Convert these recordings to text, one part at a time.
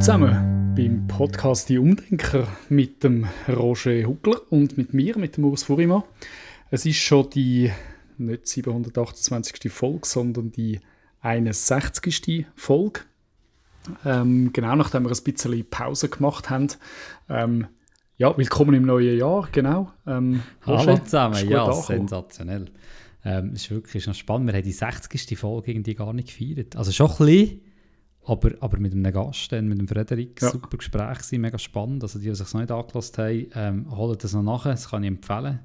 zusammen beim Podcast Die Umdenker mit dem Roger Huckler und mit mir, mit dem Urs Furimann. Es ist schon die nicht 728. Folge, sondern die 61. Folge. Ähm, genau nachdem wir ein bisschen Pause gemacht haben. Ähm, ja, willkommen im neuen Jahr, genau. Ähm, Hallo zusammen, ja, angekommen. sensationell. Ähm, es ist wirklich noch spannend. Wir haben die 60. Folge irgendwie gar nicht gefeiert. Also schon ein bisschen, aber, aber mit einem Gast, mit dem Frederik, ja. super Gespräch gewesen, mega spannend. Also die, die sich noch nicht angelassen haben, ähm, holen das noch nachher, das kann ich empfehlen.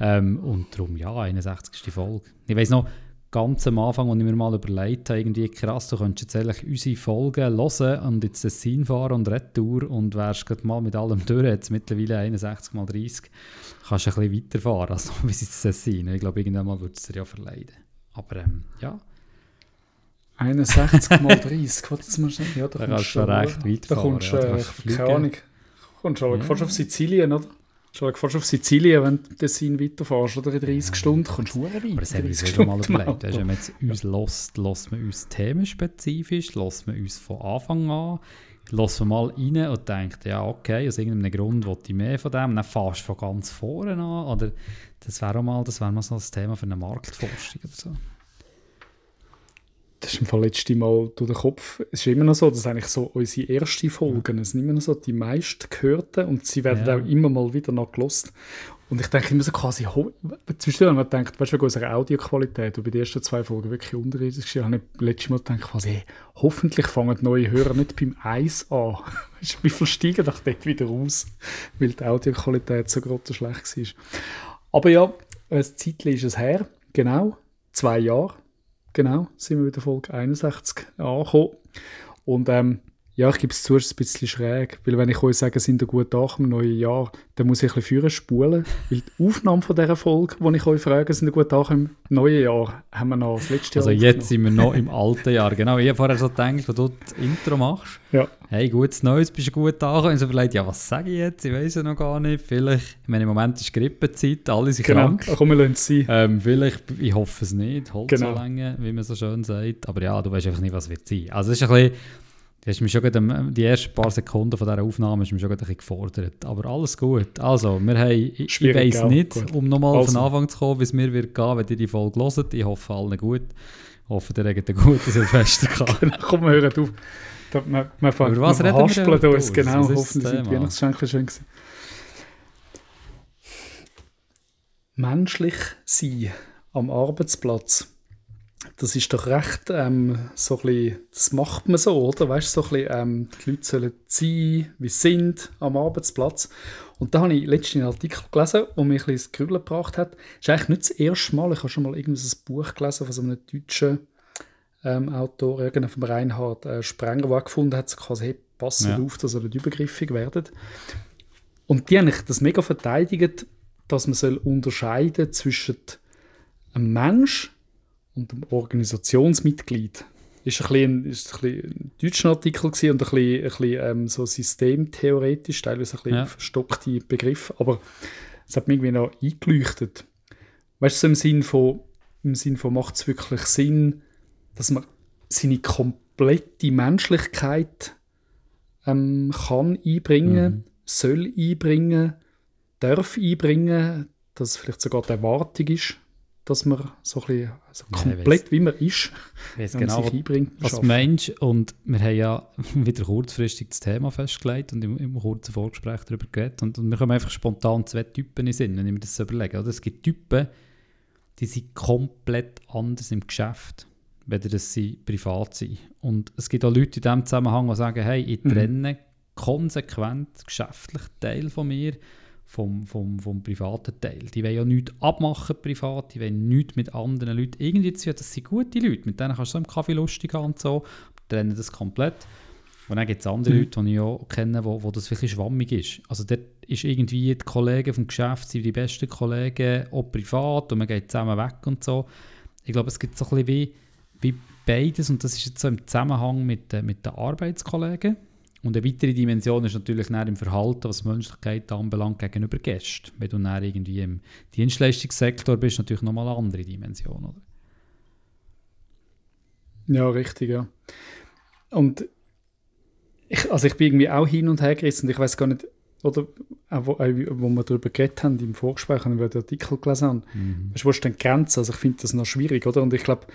Ähm, und darum, ja, 61. Folge. Ich weiss noch, ganz am Anfang, als ich mir mal überlegt habe, irgendwie krass, du könntest jetzt eigentlich unsere Folgen hören und jetzt das Sin fahren und Retour und wärst gerade mal mit allem durch, jetzt mittlerweile 61 mal 30, kannst du ein bisschen weiterfahren, als noch bis ins Tessin. Ich glaube, irgendwann mal würde es dir ja verleiden. Aber ähm, ja. 61 mal 30, warte mal schnell. Ja, da, da kannst du recht weit da. Kommst, ja, da äh, keine Ahnung, kommst du ja. fast auf Sizilien, oder? Schon fast auf Sizilien, wenn du Tessin weiterfährst, oder in 30 ja. Stunden, kommst du weit. Aber das haben wir schon mal überlegt. Weißt, wenn man jetzt uns lässt, lässt man uns themenspezifisch, lässt man uns von Anfang an, lässt man mal rein und denkt, ja okay, aus irgendeinem Grund will ich mehr von dem, dann fährst du von ganz vorne an, oder das wäre mal, das wäre mal so ein Thema für eine Marktforschung oder so das ist im Fall letzte Mal durch den Kopf. Es ist immer noch so, dass eigentlich so unsere ersten Folgen, es sind immer noch so die meist gehörten und sie werden ja. auch immer mal wieder noch gelost. Und ich denke immer so quasi, zwischendurch man denkt, weißt du, wegen unserer Audioqualität, und bei den ersten zwei Folgen wirklich unterirdisch war, habe ich letztes Mal gedacht, quasi, hey, hoffentlich fangen neue Hörer nicht beim Eis an. wir versteigen doch dort wieder aus, weil die Audioqualität so groß schlecht war. Aber ja, ein Zeitchen ist es her, genau, zwei Jahre genau, sind wir wieder Folge 61 angekommen. Und ähm, ja, ich gebe es zu, es ist ein bisschen schräg, weil wenn ich euch sage, sind ihr gut da im neuen Jahr, dann muss ich ein bisschen spulen, weil die Aufnahme von dieser Folge, wo ich euch frage, sind ihr gut da im neuen Jahr, haben wir noch das letzte Jahr Also jetzt sind wir noch im alten Jahr, genau. Ich habe vorher so gedacht, wo du das Intro machst, ja. hey, gutes Neues, bist du gut da und so überlegt, ja, was sage ich jetzt, ich weiß es noch gar nicht, vielleicht, ich meine, im Moment ist Grippezeit, alle sind genau. krank. Genau, komm, wir lassen es sein. Ähm, vielleicht, ich hoffe es nicht, Holz genau. so lange, wie man so schön sagt, aber ja, du weißt einfach nicht, was wird sein. Also es ist ein bisschen hast mich schon gerade, die ersten paar Sekunden von dieser Aufnahme hast mich schon ein bisschen gefordert. Aber alles gut. Also, wir haben, ich, ich weiss nicht, gut. um nochmal also. von Anfang zu kommen, wie es mir wird gehen, wenn ihr die Folge hört. Ich hoffe allen gut. Ich hoffe, ihr habt eine gute Silvester gehabt. genau, komm, wir hören auf. Da, man, man fängt, was reden wir denn uns, genau. Hoffentlich sind die Weihnachtsgeschenke schön gewesen. Menschlich sein am Arbeitsplatz das ist doch recht ähm, so ein bisschen, das macht man so, oder? Weißt du, so ein bisschen, ähm, die Leute sollen sein, wie sie sind am Arbeitsplatz. Und da habe ich letztens einen Artikel gelesen, der mich ein bisschen ins Grübeln gebracht hat. Das ist eigentlich nicht das erste Mal, ich habe schon mal irgendwie ein Buch gelesen von so einem deutschen ähm, Autor, irgendein von Reinhard äh, Sprenger, der gefunden hat, quasi, hey, passt ja. auf, dass ihr nicht übergriffig werdet. Und die haben das mega verteidigt, dass man soll unterscheiden zwischen einem Mensch und dem Organisationsmitglied. Ist ein bisschen, ist ein, bisschen ein deutscher Artikel und ein bisschen, ein bisschen ähm, so systemtheoretisch, teilweise ein bisschen ja. verstockte Begriff, aber es hat mir irgendwie noch eingeleuchtet. Weißt du, so im Sinn von, im Sinn von macht es wirklich Sinn, dass man seine komplette Menschlichkeit ähm, kann einbringen, mhm. soll einbringen, darf einbringen, dass es vielleicht sogar die Erwartung ist dass man so ein bisschen also komplett ja, wie man ist, genau, sich einbringt. Als Mensch, und wir haben ja wieder kurzfristig das Thema festgelegt und im, im kurzen Vorgespräch darüber geredet und, und wir kommen einfach spontan zwei Typen in Sinn, wenn ich mir das so überlege. Oder? Es gibt Typen, die sind komplett anders im Geschäft, weder dass sie privat sind. Und es gibt auch Leute in diesem Zusammenhang, die sagen, hey, ich mhm. trenne mhm. konsequent geschäftlich Teil von mir vom, vom, vom privaten Teil. Die wollen ja nichts abmachen privat, die wollen nichts mit anderen Leuten irgendwie tun. Das sind gute Leute, mit denen kannst du so im Kaffee lustig haben und so, trennen das komplett. Und dann gibt es andere mhm. Leute, die ich auch kenne, wo, wo das wirklich schwammig ist. Also dort ist irgendwie die Kollegen vom Geschäft sind die besten Kollegen, auch privat, und man geht zusammen weg und so. Ich glaube, es gibt so ein bisschen wie, wie beides, und das ist jetzt so im Zusammenhang mit, mit den Arbeitskollegen und eine weitere Dimension ist natürlich im Verhalten, was Menschlichkeit anbelangt, gegenüber Gästen. Wenn du dann irgendwie im Dienstleistungssektor bist, natürlich nochmal eine andere Dimension, oder? Ja, richtig, ja. Und ich, also ich bin irgendwie auch hin und her gerissen und ich weiß gar nicht, oder auch wo, wo wir darüber geredet haben im Vorgespräch, haben wir den Artikel gelesen mhm. weißt, wo ist denn die Grenze? Also ich finde das noch schwierig, oder? Und ich glaube,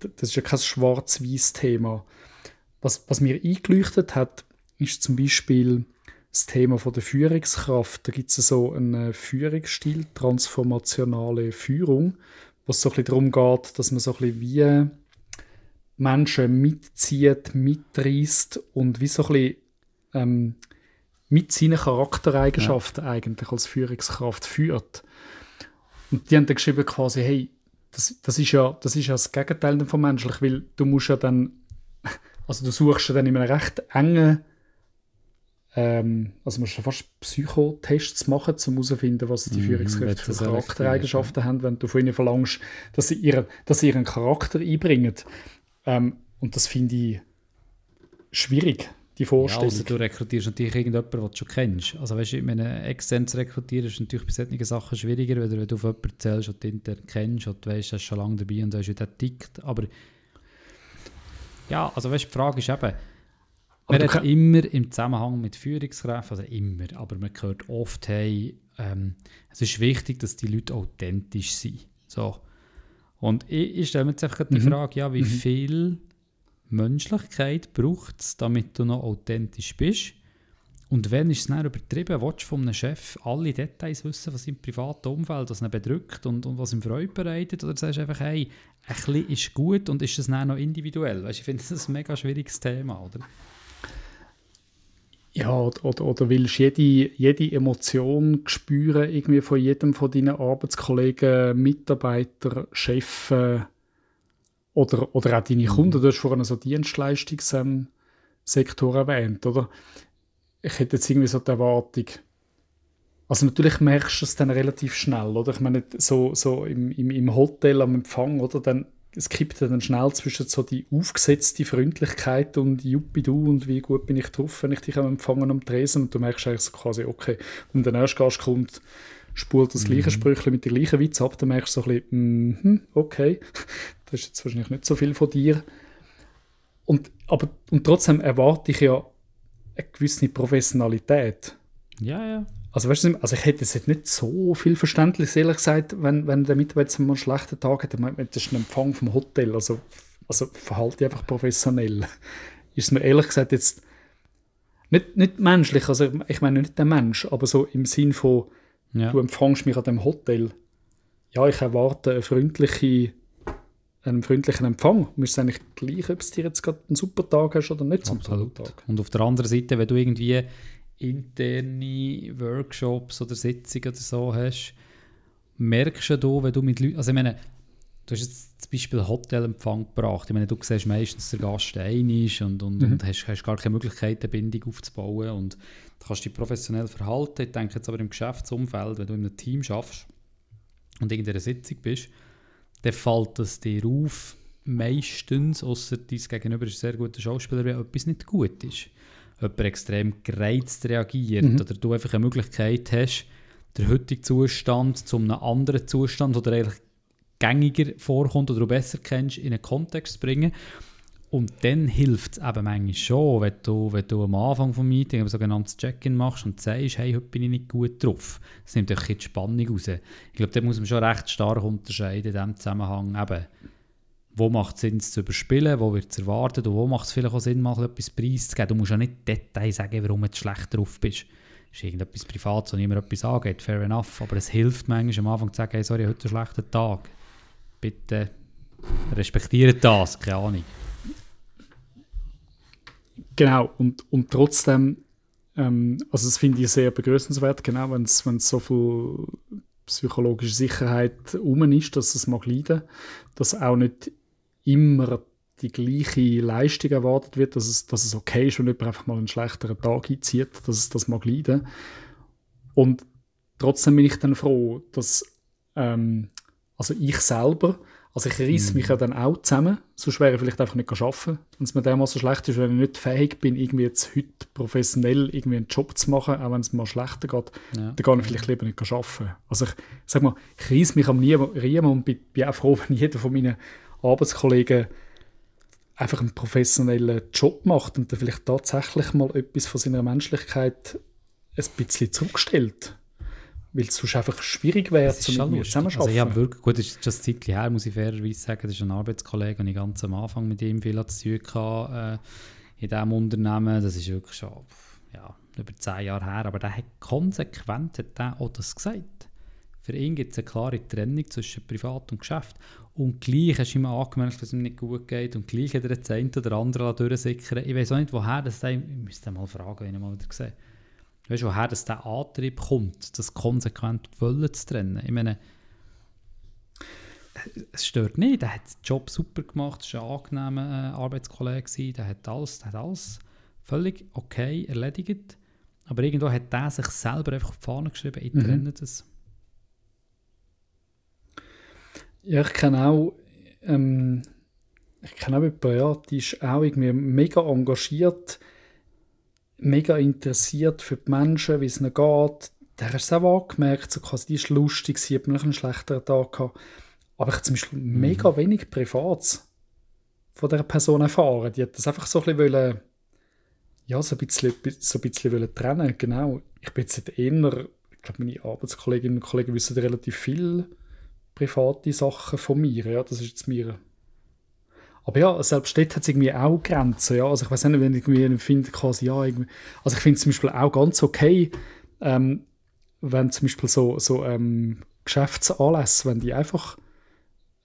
das ist ja kein schwarz-weiß Thema. Was, was mir eingeleuchtet hat, ist zum Beispiel das Thema von der Führungskraft. Da gibt es so einen Führungsstil, transformationale Führung, wo es so ein bisschen darum geht, dass man so ein bisschen wie Menschen mitzieht, mitreißt und wie so ein bisschen ähm, mit seinen Charaktereigenschaften ja. eigentlich als Führungskraft führt. Und die haben dann geschrieben quasi, hey, das, das, ist ja, das ist ja das Gegenteil von menschlich, weil du musst ja dann, also du suchst ja dann in einem recht engen, ähm, also musst du fast Psychotests machen, um herauszufinden, was die mhm, Führungskräfte für Charaktereigenschaften ja. haben, wenn du von ihnen verlangst, dass sie, ihre, dass sie ihren Charakter einbringen. Ähm, und das finde ich schwierig, die Vorstellung. Ja, also du rekrutierst natürlich irgendjemanden, den du schon kennst. Also weißt du, ich meine, extern zu rekrutieren ist natürlich bei solchen Sachen schwieriger, wenn du, wenn du auf jemanden erzählst, den du intern kennst und du weißt, er ist schon lange dabei und weißt, wie der tickt. Aber ja, also weißt du, die Frage ist eben, man hat immer im Zusammenhang mit Führungskräften, also immer, aber man hört oft, hey, ähm, es ist wichtig, dass die Leute authentisch sind. So. Und ich, ich stelle mir jetzt einfach mhm. die Frage, ja, wie mhm. viel Menschlichkeit braucht es, damit du noch authentisch bist? Und wenn ist es dann übertrieben? Willst du von einem Chef alle Details wissen, was im privaten Umfeld was ihn bedrückt und, und was ihm Freude bereitet? Oder sagst du einfach, hey, ein bisschen ist gut und ist das dann noch individuell? Weißt, ich finde das ein mega schwieriges Thema, oder? Ja, oder, oder willst du jede, jede Emotion spüren, irgendwie von jedem von deinen Arbeitskollegen, Mitarbeitern, Chefs oder, oder auch deine Kunden? Mhm. Du hast vorhin so Dienstleistungssektor erwähnt, oder? Ich hätte jetzt irgendwie so die Erwartung, also natürlich merkst du es dann relativ schnell, oder? Ich meine, so, so im, im, im Hotel am Empfang, oder? Dann es kippt dann schnell zwischen so die aufgesetzte Freundlichkeit und Juppi du und wie gut bin ich drauf, wenn ich dich am Empfangen am Tresen und du merkst eigentlich so quasi, okay, wenn der erste Gast kommt, spult das gleiche mhm. Sprüchchen mit der gleichen Witz ab, dann merkst du so ein bisschen, mm okay, das ist jetzt wahrscheinlich nicht so viel von dir. Und, aber, und trotzdem erwarte ich ja eine gewisse Professionalität. Ja, ja. Also, weißt du, also ich hätte jetzt nicht so viel Verständnis, ehrlich gesagt, wenn, wenn der Mitarbeiter mal einen schlechten Tag hat, das ist ein Empfang vom Hotel, also, also verhalte einfach professionell. Ist mir ehrlich gesagt jetzt nicht, nicht menschlich, also ich meine nicht der Mensch, aber so im Sinn von, ja. du empfangst mich an dem Hotel. Ja, ich erwarte eine freundliche, einen freundlichen Empfang. Ist es eigentlich gleich, ob es dir jetzt gerade einen super Tag hast oder nicht Absolut. Tag. Und auf der anderen Seite, wenn du irgendwie interne Workshops oder Sitzungen oder so hast, merkst du, wenn du mit Leuten, also ich meine, du hast jetzt zum Beispiel Hotelempfang gebracht, ich meine, du siehst meistens, der Gast ein ist und, und, mhm. und hast, hast, gar keine Möglichkeit, eine Bindung aufzubauen und du kannst dich professionell verhalten. Ich denke jetzt aber im Geschäftsumfeld, wenn du in einem Team schaffst und in irgendeiner Sitzung bist, dann fällt es dir auf, meistens, außer dein Gegenüber ist ein sehr guter Schauspieler, wenn etwas nicht gut ist jemand extrem gereizt reagiert mhm. oder du einfach eine Möglichkeit hast, den heutigen Zustand zu einem anderen Zustand, oder eigentlich gängiger vorkommt oder du besser kennst, in einen Kontext zu bringen. Und dann hilft es eben manchmal schon, wenn du, wenn du am Anfang des Meetings ein sogenanntes Check-in machst und sagst, hey, heute bin ich nicht gut drauf. Das nimmt euch die Spannung raus. Ich glaube, da muss man schon recht stark unterscheiden in diesem Zusammenhang. Eben, wo macht es Sinn, es zu überspielen, wo wird es erwartet und wo macht es vielleicht auch Sinn, mal etwas preiszugeben. Du musst ja nicht Details sagen, warum du schlecht drauf bist. Das ist irgendetwas Privates, wo niemand etwas angeht, fair enough. Aber es hilft manchmal am Anfang zu sagen, hey, sorry, heute ist ein schlechter Tag. Bitte respektiert das, keine Ahnung. Genau, und, und trotzdem, ähm, also das finde ich sehr begrüßenswert, genau, wenn es so viel psychologische Sicherheit um ist, dass es mag leiden, dass auch nicht immer die gleiche Leistung erwartet wird, dass es, dass es okay ist, wenn jemand einfach mal einen schlechteren Tag einzieht, dass es das mag leiden. Und trotzdem bin ich dann froh, dass ähm, also ich selber also ich reiss mhm. mich ja dann auch zusammen, sonst wäre ich vielleicht einfach nicht arbeiten. Wenn es mir mal so schlecht ist, wenn ich nicht fähig bin, irgendwie jetzt heute professionell irgendwie einen Job zu machen, auch wenn es mir schlechter geht, ja. dann kann ich vielleicht lieber nicht arbeiten. Also ich, sag mal, ich reiss mich am Riemen und bin, bin auch froh, wenn jeder von meinen Arbeitskollegen einfach einen professionellen Job macht und dann vielleicht tatsächlich mal etwas von seiner Menschlichkeit ein bisschen zurückstellt. Weil es sonst einfach schwierig wäre, zu mit mir zusammenzuarbeiten. Also ja, wirklich, gut, das ist ein Zeit her, muss ich fairerweise sagen. Das ist ein Arbeitskollege, und ich ganz am Anfang mit ihm viel zu tun hatte, äh, in diesem Unternehmen. Das ist wirklich schon ja, über zehn Jahre her. Aber der hat konsequent hat der auch das gesagt. Für ihn gibt es eine klare Trennung zwischen Privat und Geschäft. Und gleich hast du ihm angemerkt, dass es ihm nicht gut geht. Und gleich hat er das eine oder andere durchsickern Ich weiß auch nicht, woher das ist. Ich müsste mal fragen, wenn ich mal wieder sehe. Weißt du, woher das der Antrieb kommt, das konsequent wollen zu trennen? Ich meine, es stört nicht. Der hat den Job super gemacht, er war ein angenehmer äh, Arbeitskollege, der hat, alles, der hat alles völlig okay erledigt. Aber irgendwo hat der sich selber einfach auf die Fahne geschrieben, ich trenne mhm. das. Ja, ich kenne auch, ähm, ich kenne auch jemanden, ja, die ist auch irgendwie mega engagiert mega interessiert für die Menschen, wie es ihnen geht. Der hast du auch angemerkt, so quasi, die ist lustig, sie hat einen schlechteren Tag gehabt. Aber ich habe zum Beispiel mhm. mega wenig Privats von dieser Person erfahren. Die hat das einfach so ein bisschen wollen, ja, so ein bisschen, so ein bisschen wollen trennen. Genau. Ich bin jetzt eher, ich glaube, meine Arbeitskolleginnen und Kollegen wissen relativ viel private Sachen von mir. Ja, das ist jetzt mir aber ja, selbst dort hat es irgendwie auch Grenzen. Ja? Also ich weiß nicht, wenn ich irgendwie finde, quasi, ja, irgendwie, also ich finde es zum Beispiel auch ganz okay, ähm, wenn zum Beispiel so, so ähm, Geschäftsanlässe, wenn die einfach,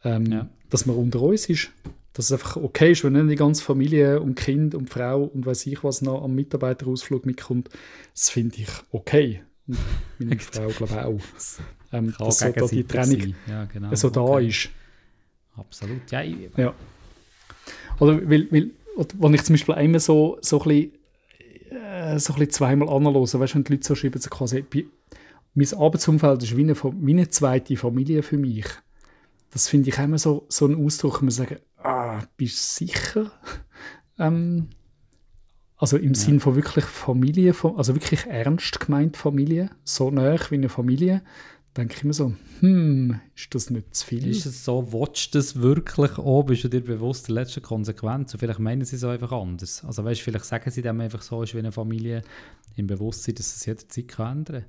ähm, ja. dass man unter uns ist, dass es einfach okay ist, wenn nicht die ganze Familie und Kind und Frau und weiß ich was noch am Mitarbeiterausflug mitkommt, das finde ich okay. Und meine Frau glaube ich auch. Ähm, dass so da die Trennung ja, genau, so okay. da ist. Absolut, ja. Ich, ja. Oder weil, weil wenn ich zum Beispiel einmal so, so ein bisschen, äh, so ein bisschen zweimal anhöre, weißt du, wenn die Leute so schreiben, so quasi, mein Arbeitsumfeld ist wie eine, wie eine zweite Familie für mich. Das finde ich immer so, so ein Ausdruck, man sagen, ah, bist du sicher? ähm, also im ja. Sinn von wirklich Familie, also wirklich ernst gemeint Familie, so nah wie eine Familie, denke ich mir so, hm, ist das nicht zu viel? Ist es so, watch das wirklich auch? Bist du dir bewusst der letzten Konsequenz? Und vielleicht meinen sie es einfach anders. Also weißt, vielleicht sagen sie dem einfach so, ist wie eine Familie im Bewusstsein, dass es jederzeit kann ändern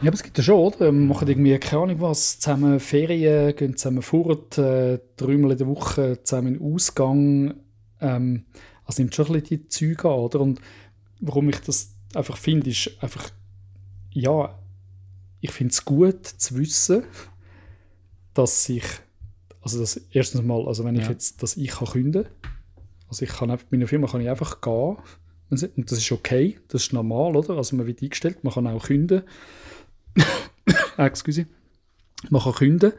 ja, aber es gibt ja schon, oder? Wir machen irgendwie, keine Ahnung was, zusammen Ferien, gehen zusammen fort, äh, dreimal in der Woche zusammen in Ausgang. Ähm, also nimmt schon ein bisschen die Züge an, oder? Und warum ich das einfach finde, ist einfach ja, ich finde es gut zu wissen, dass ich, also das erstens mal, also wenn ja. ich jetzt, dass ich kann künden, also ich kann einfach, mit meiner Firma kann ich einfach gehen und das ist okay, das ist normal, oder? Also man wird eingestellt, man kann auch künden. Excuse. Man kann künden.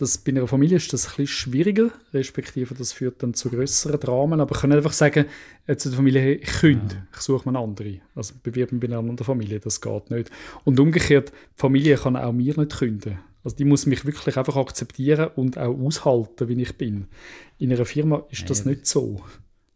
Das, bei einer Familie ist das ein schwieriger, respektive das führt dann zu größeren Dramen. Aber ich kann einfach sagen, jetzt die Familie, ich künde, ja. ich suche mir eine andere. Also bewirb mich bei einer anderen Familie, das geht nicht. Und umgekehrt, die Familie kann auch mir nicht künden. Also die muss mich wirklich einfach akzeptieren und auch aushalten, wie ich bin. In einer Firma ist das ja. nicht so.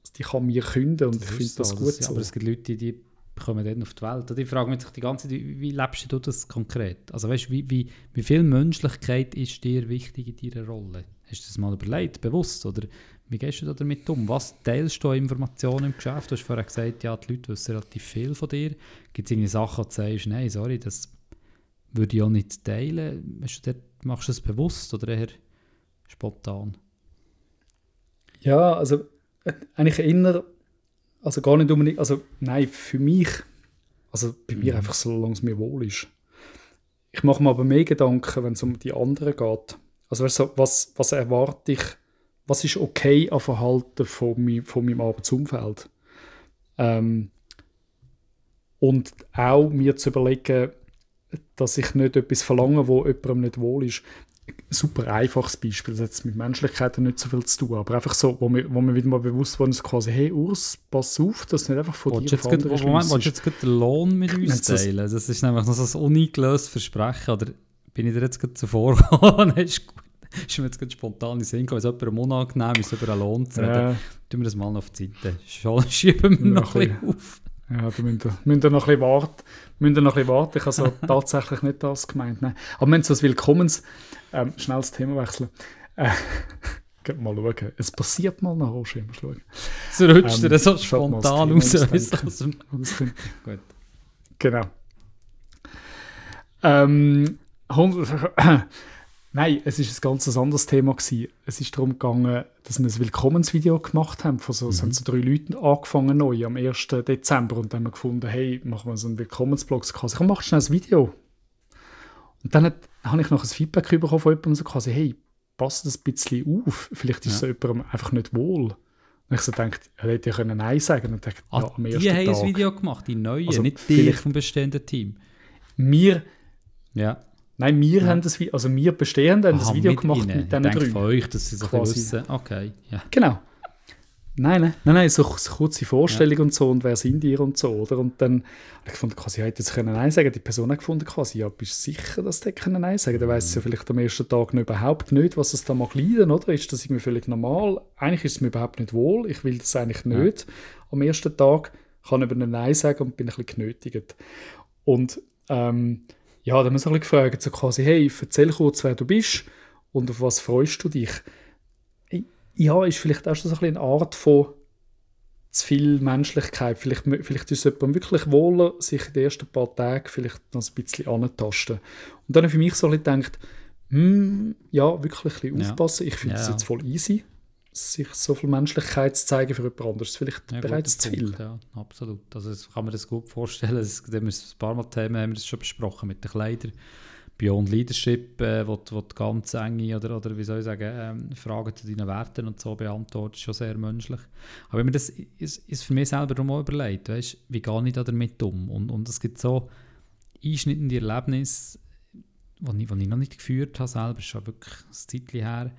Also die kann mir künden und das ich finde so, das gut das, so. Aber es gibt Leute, die kommen dann auf die Welt. Und ich frage mich die ganze Zeit, wie, lebst du das konkret? Also weißt, wie, wie, wie viel Menschlichkeit ist dir wichtig in deiner Rolle? Hast du das mal überlegt, bewusst? Oder wie gehst du da damit um? Was teilst du an Informationen im Geschäft? Du hast vorher gesagt, ja, die Leute wissen relativ viel von dir. Gibt es irgendeine Sachen, wo du sagst, nein, sorry, das würde ich auch nicht teilen? Du dort, machst du das bewusst oder eher spontan? Ja, also äh, eigentlich eher also gar nicht unbedingt, also nein, für mich, also bei mir mhm. einfach so, solange es mir wohl ist. Ich mache mir aber mehr Gedanken, wenn es um die anderen geht. Also weißt du, was, was erwarte ich, was ist okay an Verhalten von, mein, von meinem Arbeitsumfeld? Ähm, und auch mir zu überlegen, dass ich nicht etwas verlange, wo jemandem nicht wohl ist super einfaches Beispiel, das hat jetzt mit Menschlichkeit nicht so viel zu tun, aber einfach so, wo mir, wo mir wieder mal bewusst wurde, quasi, hey Urs, pass auf, das nicht einfach von willst dir von Moment, Moment, willst du jetzt gerade den Lohn mit uns teilen? Das, ist nämlich noch so ein uneingelöstes Versprechen, oder bin ich dir jetzt gerade zuvor gekommen? ist gut. Ist mir jetzt gerade spontan in Sinn gekommen, es jemandem unangenehm ist, über einen Lohn zu reden, ja. tun wir das mal noch auf die Seite. Schieben wir noch ein bisschen auf. Ja, da müsst ihr, müsst ihr noch ein bisschen warten. Müsst ihr noch ein bisschen warten. Ich habe so tatsächlich nicht das gemeint. Nein. Aber haben so ein Willkommens... Ähm, schnell das Thema wechseln. Äh, mal schauen. Es passiert mal nach Roger, mal schauen. So rutscht ähm, er so spontan raus. aus dem Gut. Genau. Ähm, Nein, es ist ein ganz anderes Thema gewesen. Es ist darum gegangen, dass wir ein Willkommensvideo gemacht haben. Von so, mhm. Es haben so drei Leute angefangen neu am 1. Dezember und dann haben wir gefunden, hey, machen wir so einen Willkommensblog. Ich mache schnell ein Video. Und dann habe ich noch ein Feedback bekommen von jemandem, so quasi, hey, passt das ein bisschen auf? Vielleicht ist ja. es jemandem einfach nicht wohl. Und ich so denke, er hätte ja können Nein sagen und dachte, ah, ja, am ersten die haben Tag. ein Video gemacht, die neuen, also nicht die vom bestehenden Team. Wir ja. Nein, wir ja. haben das, also wir Bestehenden haben Aha, das Video mit gemacht Ihnen. mit diesen drei. von euch, dass sie so wissen. Okay, ja. Genau. Nein, nein, nein, nein so, so kurze Vorstellung ja. und so und wer sind ihr und so, oder? Und dann habe ich gefunden, quasi, hätte jetzt können Nein sagen Die Person hat gefunden, quasi, ja, bist du sicher, dass die können Nein sagen Dann weiss sie ja vielleicht am ersten Tag noch überhaupt nicht, was es da mag leiden, oder? Ist das irgendwie völlig normal? Eigentlich ist es mir überhaupt nicht wohl, ich will das eigentlich nicht ja. am ersten Tag, kann über ein Nein sagen und bin ein bisschen genötigt. Und ähm, ja, dann haben wir so ein bisschen gefragt, so quasi, hey, erzähl kurz, wer du bist und auf was freust du dich? Ja, ist vielleicht auch schon so ein bisschen eine Art von zu viel Menschlichkeit. Vielleicht, vielleicht ist es jemandem wirklich wohler, sich in den ersten paar Tagen vielleicht noch ein bisschen anzutasten. Und dann habe ich für mich so ein bisschen gedacht, hm, ja, wirklich ein bisschen aufpassen. Ich finde ja. das jetzt voll easy sich so viel Menschlichkeit zu zeigen für jemand anderes, vielleicht ja, bereits zu viel. Ja, absolut. Also das kann man das gut vorstellen. Das, das haben wir ein paar Mal Themen haben wir das schon besprochen mit den Kleidern. Beyond Leadership, äh, wo, wo die ganz enge oder, oder wie soll ich sagen, ähm, Fragen zu deinen Werten und so beantwortet, schon sehr menschlich. Aber wenn man das ist, ist für mich selber auch überlegt, weißt, wie gehe ich da damit um? Und, und es gibt so einschnittende Erlebnisse, die ich, ich noch nicht geführt habe selber, schon wirklich ein Zeitchen her.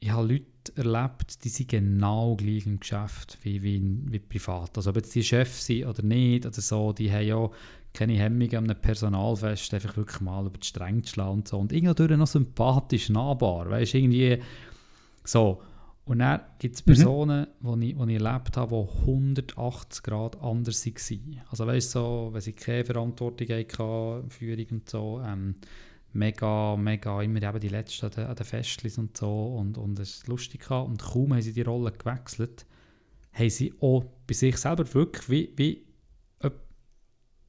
Ich habe Leute erlebt, die sind genau gleich im Geschäft wie, wie, wie privat. Also ob jetzt die Chefs sind oder nicht, oder so, die haben ja keine Hemmung an einem Personalfest, einfach wirklich mal über die Stränge zu schlagen und so. Und irgendwie noch sympathisch, nahbar, weißt du, irgendwie so. Und dann gibt es mhm. Personen, mhm. die ich, ich erlebt habe, die 180 Grad anders waren. Also weißt du, so, wenn sie keine Verantwortung hatten, Führung und so, ähm, mega, mega immer eben die Letzten an den, Festlis und so und, und es ist lustig gehabt. Und kaum haben sie die Rolle gewechselt, haben sie auch bei sich selber wirklich wie, wie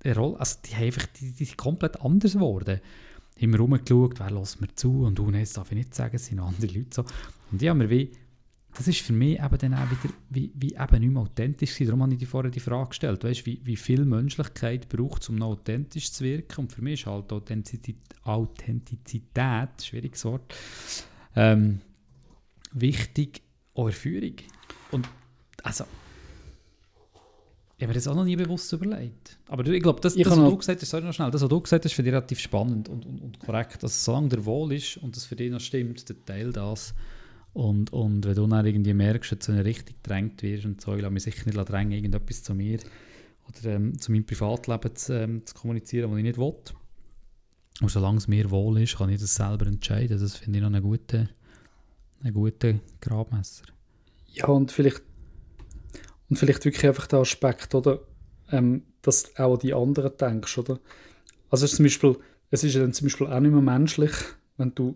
eine Rolle, also die, haben einfach, die, die sind komplett anders geworden. Immer rumgeschaut, wer lässt mir zu und du, jetzt darf ich nicht sagen, es sind andere Leute so. Und die haben mir wie das ist für mich eben dann auch wieder wie, wie eben nicht mehr authentisch gewesen. Darum habe ich dir vorher die Frage gestellt, weißt, wie, wie viel Menschlichkeit braucht es, um noch authentisch zu wirken und für mich ist halt Authentizität, Authentizität schwieriges Wort, ähm, wichtig, auch Führung. Und also ich habe mir das auch noch nie bewusst überlegt. Aber ich glaube, das, das, was du gesagt hast, sorry noch schnell, das, was du gesagt hast, finde ich relativ spannend und, und, und korrekt. Dass solange der Wohl ist und das für dich noch stimmt, der Teil das. Und, und wenn du dann irgendwie merkst, dass du in eine Richtung gedrängt wirst und so, ich lasse mich sicher nicht drängen, irgendetwas zu mir oder ähm, zu meinem Privatleben zu, ähm, zu kommunizieren, was ich nicht will. Und solange es mir wohl ist, kann ich das selber entscheiden. Das finde ich noch einen guten, einen guten Grabmesser. Ja, und vielleicht, und vielleicht wirklich einfach der Aspekt, oder, ähm, dass auch die anderen denkst, oder? Also zum Beispiel, es ist dann zum Beispiel auch nicht mehr menschlich, wenn du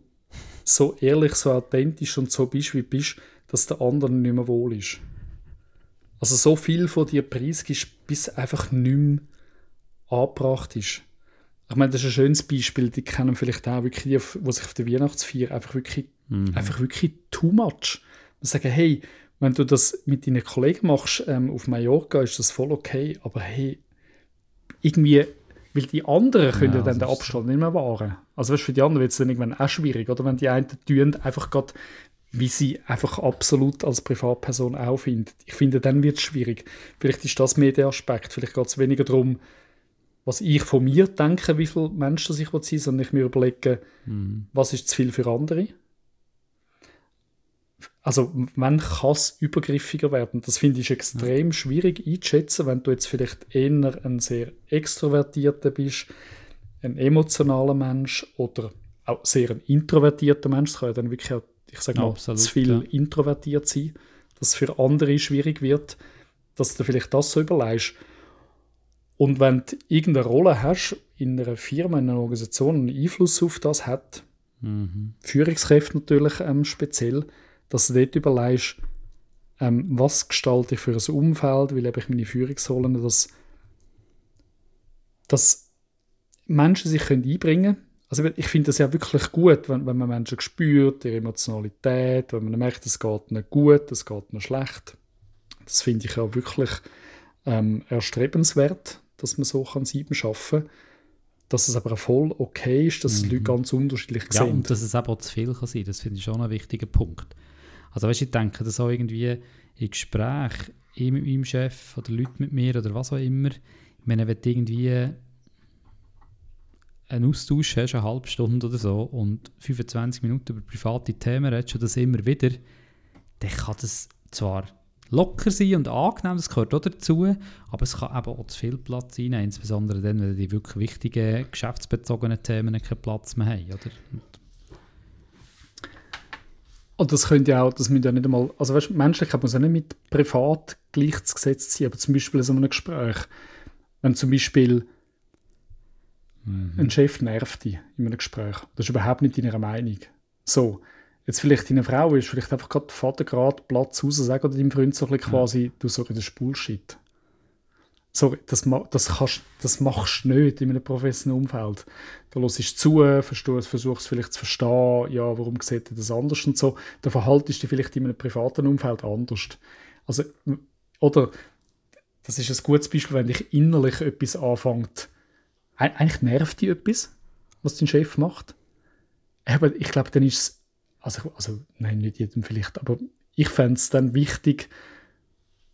so ehrlich, so authentisch und so bist, wie du bist, dass der andere nicht mehr wohl ist. Also so viel von dir preisgibst, bis einfach nicht mehr angebracht ist. Ich meine, das ist ein schönes Beispiel, die kennen vielleicht auch wirklich die, die sich auf der Weihnachtsfeier einfach wirklich, mhm. einfach wirklich too much. Und sagen, hey, wenn du das mit deinen Kollegen machst ähm, auf Mallorca, ist das voll okay, aber hey, irgendwie weil die anderen können ja, dann den Abstand nicht mehr wahren. Also weißt, für die anderen wird es dann irgendwann auch schwierig, oder wenn die einen tun, einfach gerade, wie sie einfach absolut als Privatperson auch finden. Ich finde, dann wird es schwierig. Vielleicht ist das mehr der Aspekt. Vielleicht geht es weniger darum, was ich von mir denke, wie viele Menschen ich sein sondern ich mir überlege, mhm. was ist zu viel für andere also wann kann es übergriffiger werden? Das finde ich extrem ja. schwierig einzuschätzen, wenn du jetzt vielleicht eher ein sehr extrovertierter bist, ein emotionaler Mensch oder auch sehr ein introvertierter Mensch. Das kann ja dann wirklich auch, ich sage mal, Absolut, zu viel ja. introvertiert sein, dass es für andere schwierig wird, dass du vielleicht das so überlegst. Und wenn du irgendeine Rolle hast in einer Firma, in einer Organisation, einen Einfluss auf das hat, mhm. Führungskräfte natürlich ähm, speziell, dass du dort überlegst, ähm, was gestalte ich für ein Umfeld, wie lebe ich meine Führungsrollen, dass, dass Menschen sich können einbringen können. Also ich finde das ja wirklich gut, wenn, wenn man Menschen spürt, ihre Emotionalität, wenn man merkt, es geht nicht gut, es geht nicht schlecht. Das finde ich ja wirklich ähm, erstrebenswert, dass man so kann Sieben schaffen kann. Dass es aber voll okay ist, dass mhm. Leute ganz unterschiedlich ja, sind. und dass es aber auch zu viel kann sein das finde ich schon ein wichtiger Punkt. Also weißt, ich denke, dass auch irgendwie in Gespräch, ich mit meinem Chef oder Leute mit mir oder was auch immer, ich meine, wenn irgendwie einen Austausch hast, eine halbe Stunde oder so, und 25 Minuten über private Themen redest und das immer wieder, dann kann das zwar locker sein und angenehm, das gehört auch dazu, aber es kann eben auch zu viel Platz sein, insbesondere dann, wenn die wirklich wichtigen, geschäftsbezogenen Themen keinen Platz mehr haben. Oder? Und das könnte ja auch, das müsste ja nicht einmal, also weißt, Menschlichkeit muss ja nicht mit privat gleichzusetzen sein, aber zum Beispiel in so einem Gespräch, wenn zum Beispiel mhm. ein Chef nervt dich in einem Gespräch, das ist überhaupt nicht deiner Meinung. So, jetzt vielleicht deine Frau ist vielleicht einfach gerade Vater gerade Platz raus, sagen oder deinem Freund so ein bisschen quasi, du sorry, das ist Bullshit sorry, das, das, kannst, das machst du nicht in einem professionellen Umfeld. Da hörst du zu, versuchst vielleicht zu verstehen, ja, warum sieht er das anders und so. Da verhaltest du dich vielleicht in einem privaten Umfeld anders. Also, oder, das ist ein gutes Beispiel, wenn dich innerlich etwas anfängt, eigentlich nervt dich etwas, was dein Chef macht. Aber ich glaube, dann ist es, also, also, nein, nicht jedem vielleicht, aber ich fände es dann wichtig,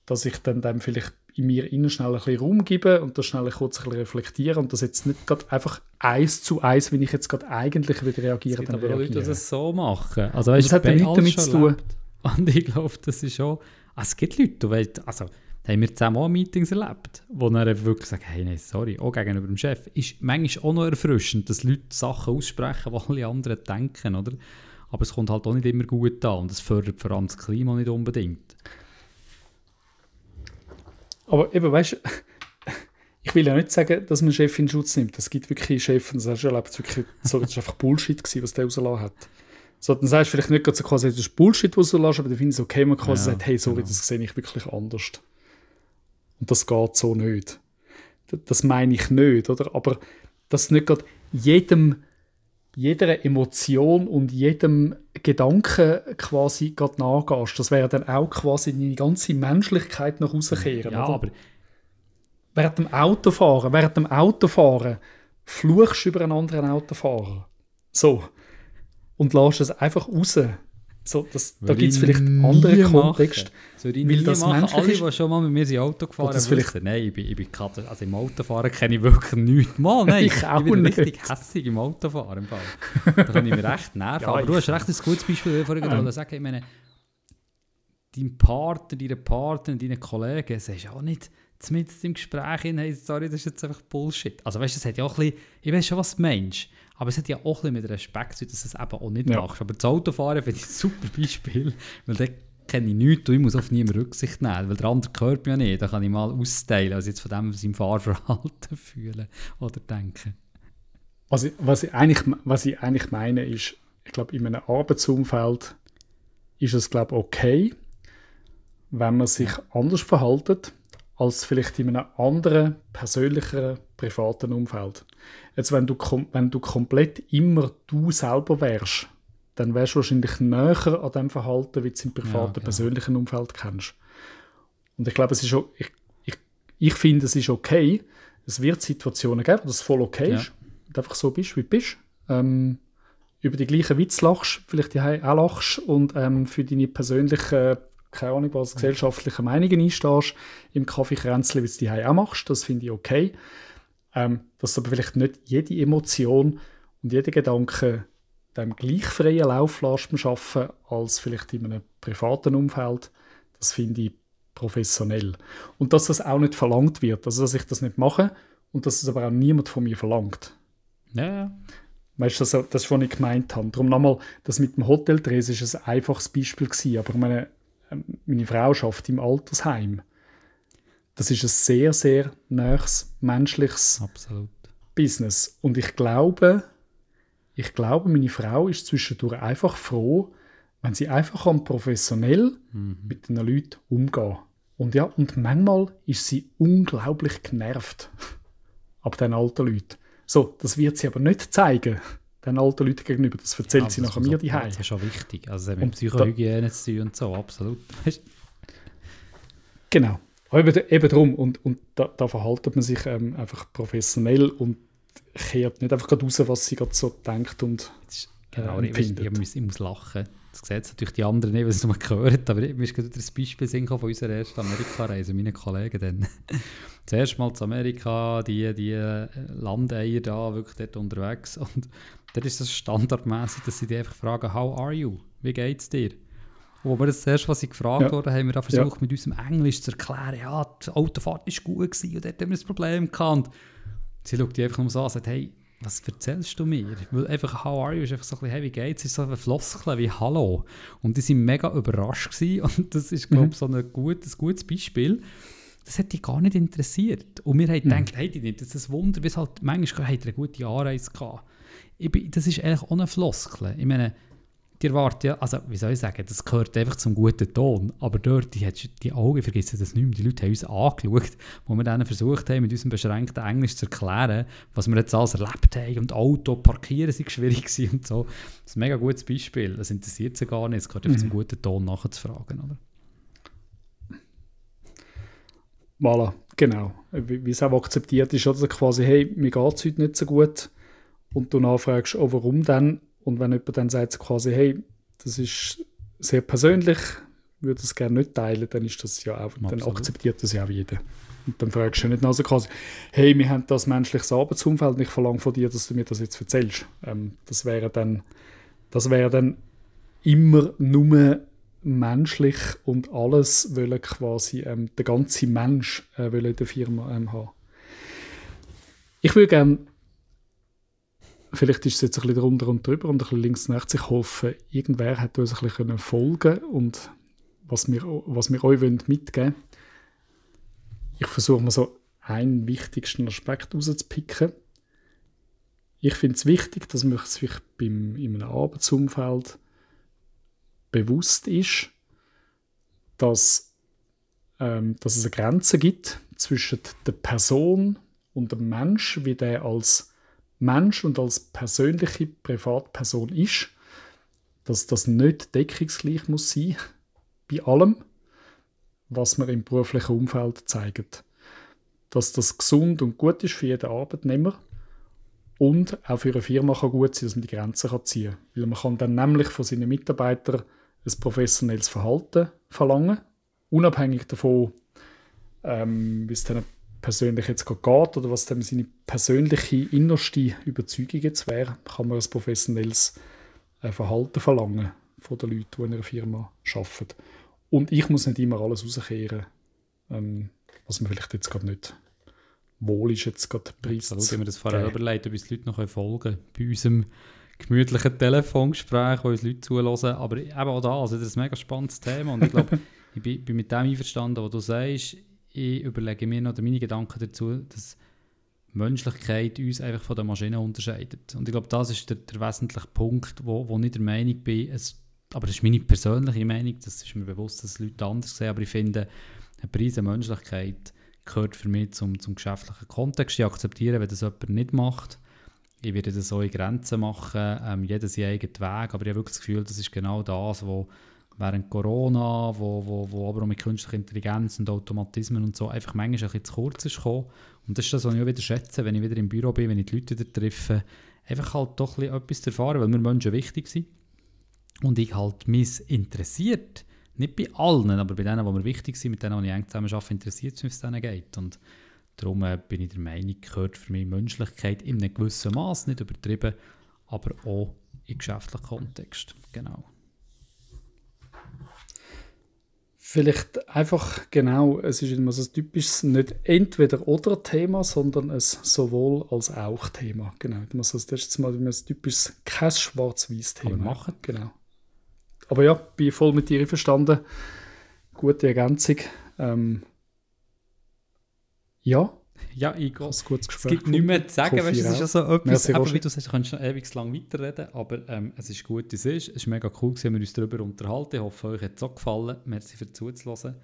dass ich dann dem vielleicht in mir innen schnell ein bisschen Raum geben und das schnell kurz ein bisschen reflektieren und das jetzt nicht gerade einfach eins zu eins, wie ich jetzt gerade eigentlich wieder reagiere, dann aber reagiere. Leute, die das so machen. Also, weißt, das hat ja nichts damit zu tun. Und ich glaube, das ist schon... Also, es gibt Leute, die also haben wir zusammen auch Meetings erlebt, wo dann wirklich sagen, hey, nein, sorry, auch gegenüber dem Chef. Ist manchmal auch noch erfrischend, dass Leute Sachen aussprechen, die alle anderen denken, oder? Aber es kommt halt auch nicht immer gut an und es fördert vor allem das Klima nicht unbedingt. Aber eben, weißt du, ich will ja nicht sagen, dass man Chef in Schutz nimmt. Es gibt wirklich Chefs, das hast du erlebt, wirklich, so, das war einfach Bullshit, gewesen, was der rausgelassen hat. So, dann sagst du vielleicht nicht so quasi, das ist Bullshit, was du lässt, aber dann finde ich es okay, man quasi ja, sagt, hey, sorry, genau. das sehe ich wirklich anders. Und das geht so nicht. Das meine ich nicht, oder? Aber dass nicht gerade jedem jeder Emotion und jedem Gedanken quasi gerade nachgehst. Das wäre dann auch quasi deine ganze Menschlichkeit nach rauskehren. Ja, oder? aber... Während dem Autofahren, während dem Autofahren fluchst du über einen anderen Autofahrer. So. Und lässt es einfach raus. So, das, da gibt es vielleicht andere Kontexte. Soll ich weil das machen? Alle, die schon mal mit mir ins Auto gefahren haben, vielleicht... nein, ich bin, ich bin Karte, also im Autofahren kenne ich wirklich nichts. Mal, nein, ich, ich bin nicht. richtig hässig im Autofahren. Im Fall. Da kann ich mir recht nerven. ja, Aber du hast recht ein gutes Beispiel, vorhin ähm. sagen, ich meine, dein Partner, deine Partner, deine Kollegen, sagst auch nicht zumindest im Gespräch hin, hey, sorry, das ist jetzt einfach Bullshit. Also weißt du, es hat ja auch ein bisschen, ich weiß schon, was du meinst, aber es hat ja auch ein mit Respekt zu dass du es eben auch nicht ja. machst. Aber das Autofahren finde ich ein super Beispiel, weil da kenne ich nichts und ich muss auf niemanden Rücksicht nehmen, weil der andere gehört mir ja nicht. Da kann ich mal austeilen, also jetzt von dem seinem Fahrverhalten fühlen oder denken. Was ich, was, ich eigentlich, was ich eigentlich meine ist, ich glaube, in einem Arbeitsumfeld ist es, glaube ich, okay, wenn man sich anders verhaltet als vielleicht in einem anderen, persönlicheren, privaten Umfeld. Jetzt, wenn du, wenn du komplett immer du selber wärst, dann wärst du wahrscheinlich näher an dem Verhalten, wie du es im privaten, ja, genau. persönlichen Umfeld kennst. Und ich glaube, es ist auch, ich, ich, ich finde, es ist okay. Es wird Situationen geben, wo das voll okay ja. ist. Und einfach so bist, wie du bist. Ähm, über die gleichen Witz lachst, vielleicht die auch lachst und ähm, für deine persönlichen keine Ahnung, was gesellschaftliche Meinungen einstehst, im Kaffeekränzchen, wie du die auch machst, das finde ich okay. Ähm, dass du aber vielleicht nicht jede Emotion und jeder Gedanke dem gleich freien Lauf lässt Arbeiten als vielleicht in einem privaten Umfeld, das finde ich professionell. Und dass das auch nicht verlangt wird, also dass ich das nicht mache und dass es aber auch niemand von mir verlangt. Ja, Weißt du, das, das was ich gemeint habe. Darum nochmal, das mit dem Hoteldress ist ein einfaches Beispiel gewesen, aber meine, ähm, meine Frau schafft im Altersheim. Das ist ein sehr, sehr nächstes menschliches Absolut. Business. Und ich glaube, ich glaube, meine Frau ist zwischendurch einfach froh, wenn sie einfach professionell mhm. mit den Leuten umgehen. Und ja, und manchmal ist sie unglaublich genervt ab den alten Leuten. So, das wird sie aber nicht zeigen, den alten Leuten gegenüber. Das erzählt ja, sie nachher mir die Das ist schon wichtig. Also mit Psychohygiene zu tun und so, absolut. genau. Eben, eben darum. Und, und da, da verhaltet man sich ähm, einfach professionell und kehrt nicht einfach raus, was sie gerade so denkt und äh, genau, empfindet. Ich, ich, ich, muss lachen. Das sehen natürlich die anderen nicht, was sie mal gehört aber mir ist gerade ein Beispiel von unserer ersten Amerika-Reise, meine Kollegen dann. Zuerst mal zu Amerika, die, die äh, Landeier da, wirklich dort unterwegs und dort ist das standardmäßig, dass sie die einfach fragen, how are you? Wie geht's dir? wo wir das erste, was sie gefragt ja. wurden, haben wir versucht, ja. mit unserem Englisch zu erklären, ja, die Autofahrt war gut gewesen und dort haben wir ein Problem gehabt. Sie schaut die einfach nur so an und sagt, hey, was erzählst du mir? Weil einfach «How are you?» ist einfach so ein bisschen «Hey, wie geht's?» ist so ein Floskel wie «Hallo». Und die sind mega überrascht gewesen und das ist, glaube ich, mhm. so ein gutes, gutes Beispiel. Das hat die gar nicht interessiert. Und wir haben mhm. gedacht, hey, die nimmt das ein Wunder, bis halt manchmal hat er eine gute Anreise gehabt. Bin, das ist eigentlich ohne Floskel. Ich meine, die erwarten ja, also wie soll ich sagen, das gehört einfach zum guten Ton. Aber dort, die, die Augen vergessen das nicht mehr. Die Leute haben uns angeschaut, wo wir dann versucht haben, mit unserem beschränkten Englisch zu erklären, was wir jetzt alles erlebt haben. Und Auto parkieren sind schwierig gewesen und so. Das ist ein mega gutes Beispiel. Das interessiert sie gar nicht. Es gehört einfach mhm. zum guten Ton nachzufragen, oder? Voilà, genau. Wie es auch akzeptiert ist, oder quasi, hey, mir geht es heute nicht so gut. Und du nachfragst, oh, warum denn? Und wenn jemand dann sagt quasi, hey, das ist sehr persönlich, würde es gerne nicht teilen, dann ist das ja auch, Absolut. dann akzeptiert das ja auch jeder. Und dann fragst du nicht also quasi, hey, wir haben das menschliches Arbeitsumfeld und ich verlange von dir, dass du mir das jetzt erzählst. Ähm, das wäre dann, das wäre dann immer nur menschlich und alles wollen quasi ähm, der ganze Mensch äh, in der Firma ähm, haben. Ich würde gerne Vielleicht ist es jetzt ein bisschen drunter und drüber und ein bisschen links und rechts. Ich hoffe, irgendwer hat uns ein bisschen folgen und was wir, was wir euch mitgeben wollen. Ich versuche mal so einen wichtigsten Aspekt rauszupicken. Ich finde es wichtig, dass man sich beim, in einem Arbeitsumfeld bewusst ist, dass, ähm, dass es eine Grenze gibt zwischen der Person und dem Mensch, wie der als Mensch und als persönliche Privatperson ist, dass das nicht deckungsgleich muss sein bei allem, was man im beruflichen Umfeld zeigt. Dass das gesund und gut ist für jeden Arbeitnehmer und auch für eine Firma kann gut sein, dass man die Grenzen kann ziehen kann. Weil man kann dann nämlich von seinen Mitarbeitern ein professionelles Verhalten verlangen, unabhängig davon, ähm, wie es dann persönlich jetzt geht oder was dann seine persönliche innerste Überzeugung jetzt wäre, kann man ein professionelles äh, Verhalten verlangen von den Leuten, die in einer Firma arbeiten. Und ich muss nicht immer alles rauskehren, ähm, was mir vielleicht jetzt gerade nicht wohl ist, jetzt gerade Preis wenn wir das vorher überlegt, ob uns die Leute noch folgen können bei unserem gemütlichen Telefongespräch, wo uns Leute zulassen. Aber eben auch da, also das ist ein mega spannendes Thema und ich glaube, ich bin, bin, mit dem einverstanden, was du sagst ich überlege mir noch meine Gedanken dazu, dass Menschlichkeit uns einfach von der Maschine unterscheidet. Und ich glaube, das ist der, der wesentliche Punkt, wo, wo ich der Meinung bin, es, aber das ist meine persönliche Meinung, das ist mir bewusst, dass Leute anders sehen, aber ich finde, eine Preis der Menschlichkeit gehört für mich zum, zum geschäftlichen Kontext. Ich akzeptiere, wenn das jemand nicht macht. Ich werde das so in Grenzen machen, ähm, jeder seinen eigenen Weg, aber ich habe wirklich das Gefühl, das ist genau das, was während Corona, wo, wo, wo aber auch mit künstlicher Intelligenz und Automatismen und so einfach manchmal ein bisschen zu kurz ist gekommen. Und das ist das, was ich auch wieder schätze, wenn ich wieder im Büro bin, wenn ich die Leute wieder treffe, einfach halt doch ein etwas zu erfahren, weil mir Menschen wichtig sind. Und ich halt mich interessiert, nicht bei allen, aber bei denen, die mir wichtig sind, mit denen, die ich eng zusammen arbeite, interessiert es mich, es denen geht. Und darum äh, bin ich der Meinung, gehört für mich Menschlichkeit in einem gewissen Maß, nicht übertrieben, aber auch im geschäftlichen Kontext. Genau. Vielleicht einfach genau, es ist immer so ein typisches nicht entweder oder Thema, sondern ein sowohl als auch Thema. Genau, das ist jetzt mal ein typisches kein schwarz-weiß Thema. machen. Genau. Aber ja, bin voll mit dir verstanden. Gute Ergänzung. Ähm, ja. Ja, ich gehe. Es gibt nichts mehr zu sagen, weißt, es ist ja so etwas, aber wie du sagst, du kannst noch ewig lang weiterreden, aber ähm, es ist gut, wie es ist. Es ist mega cool, dass wir uns darüber unterhalten. Ich hoffe, euch hat es auch gefallen. Merci für zuzuhören.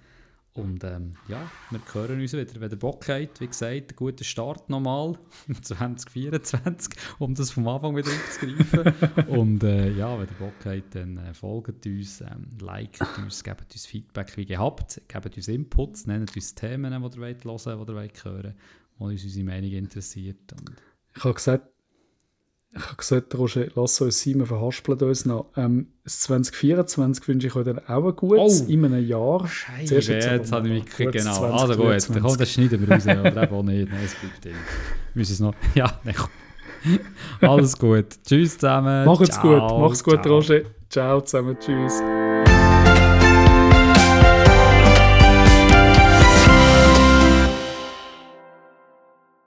Und ähm, ja, wir hören uns wieder, wenn ihr Bock habt. Wie gesagt, einen guten Start nochmal 2024, um das vom Anfang wieder aufzugreifen. Und äh, ja, wenn ihr Bock habt, dann äh, folgt uns, ähm, liket uns, gebt uns Feedback wie gehabt, gebt uns Inputs, nennt uns Themen, die ihr hören wollt, die ihr wollt hören, wo uns unsere Meinung interessiert. Und ich habe gesagt, ich habe gesagt, Roger, lass uns Simon verhaspeln uns noch. Ähm, 2024 wünsche ich euch dann auch ein gutes oh. in einem Jahr. Scheiße, jetzt, jetzt habe ich mich genau. Also gut, dann kommt das schneiden wir raus, oder eben auch nicht. Nein, es bleibt drin. Müssen es noch... Ja, nein, Alles gut. Tschüss zusammen. Macht's gut. Mach's gut, Roger. Ciao zusammen. Tschüss.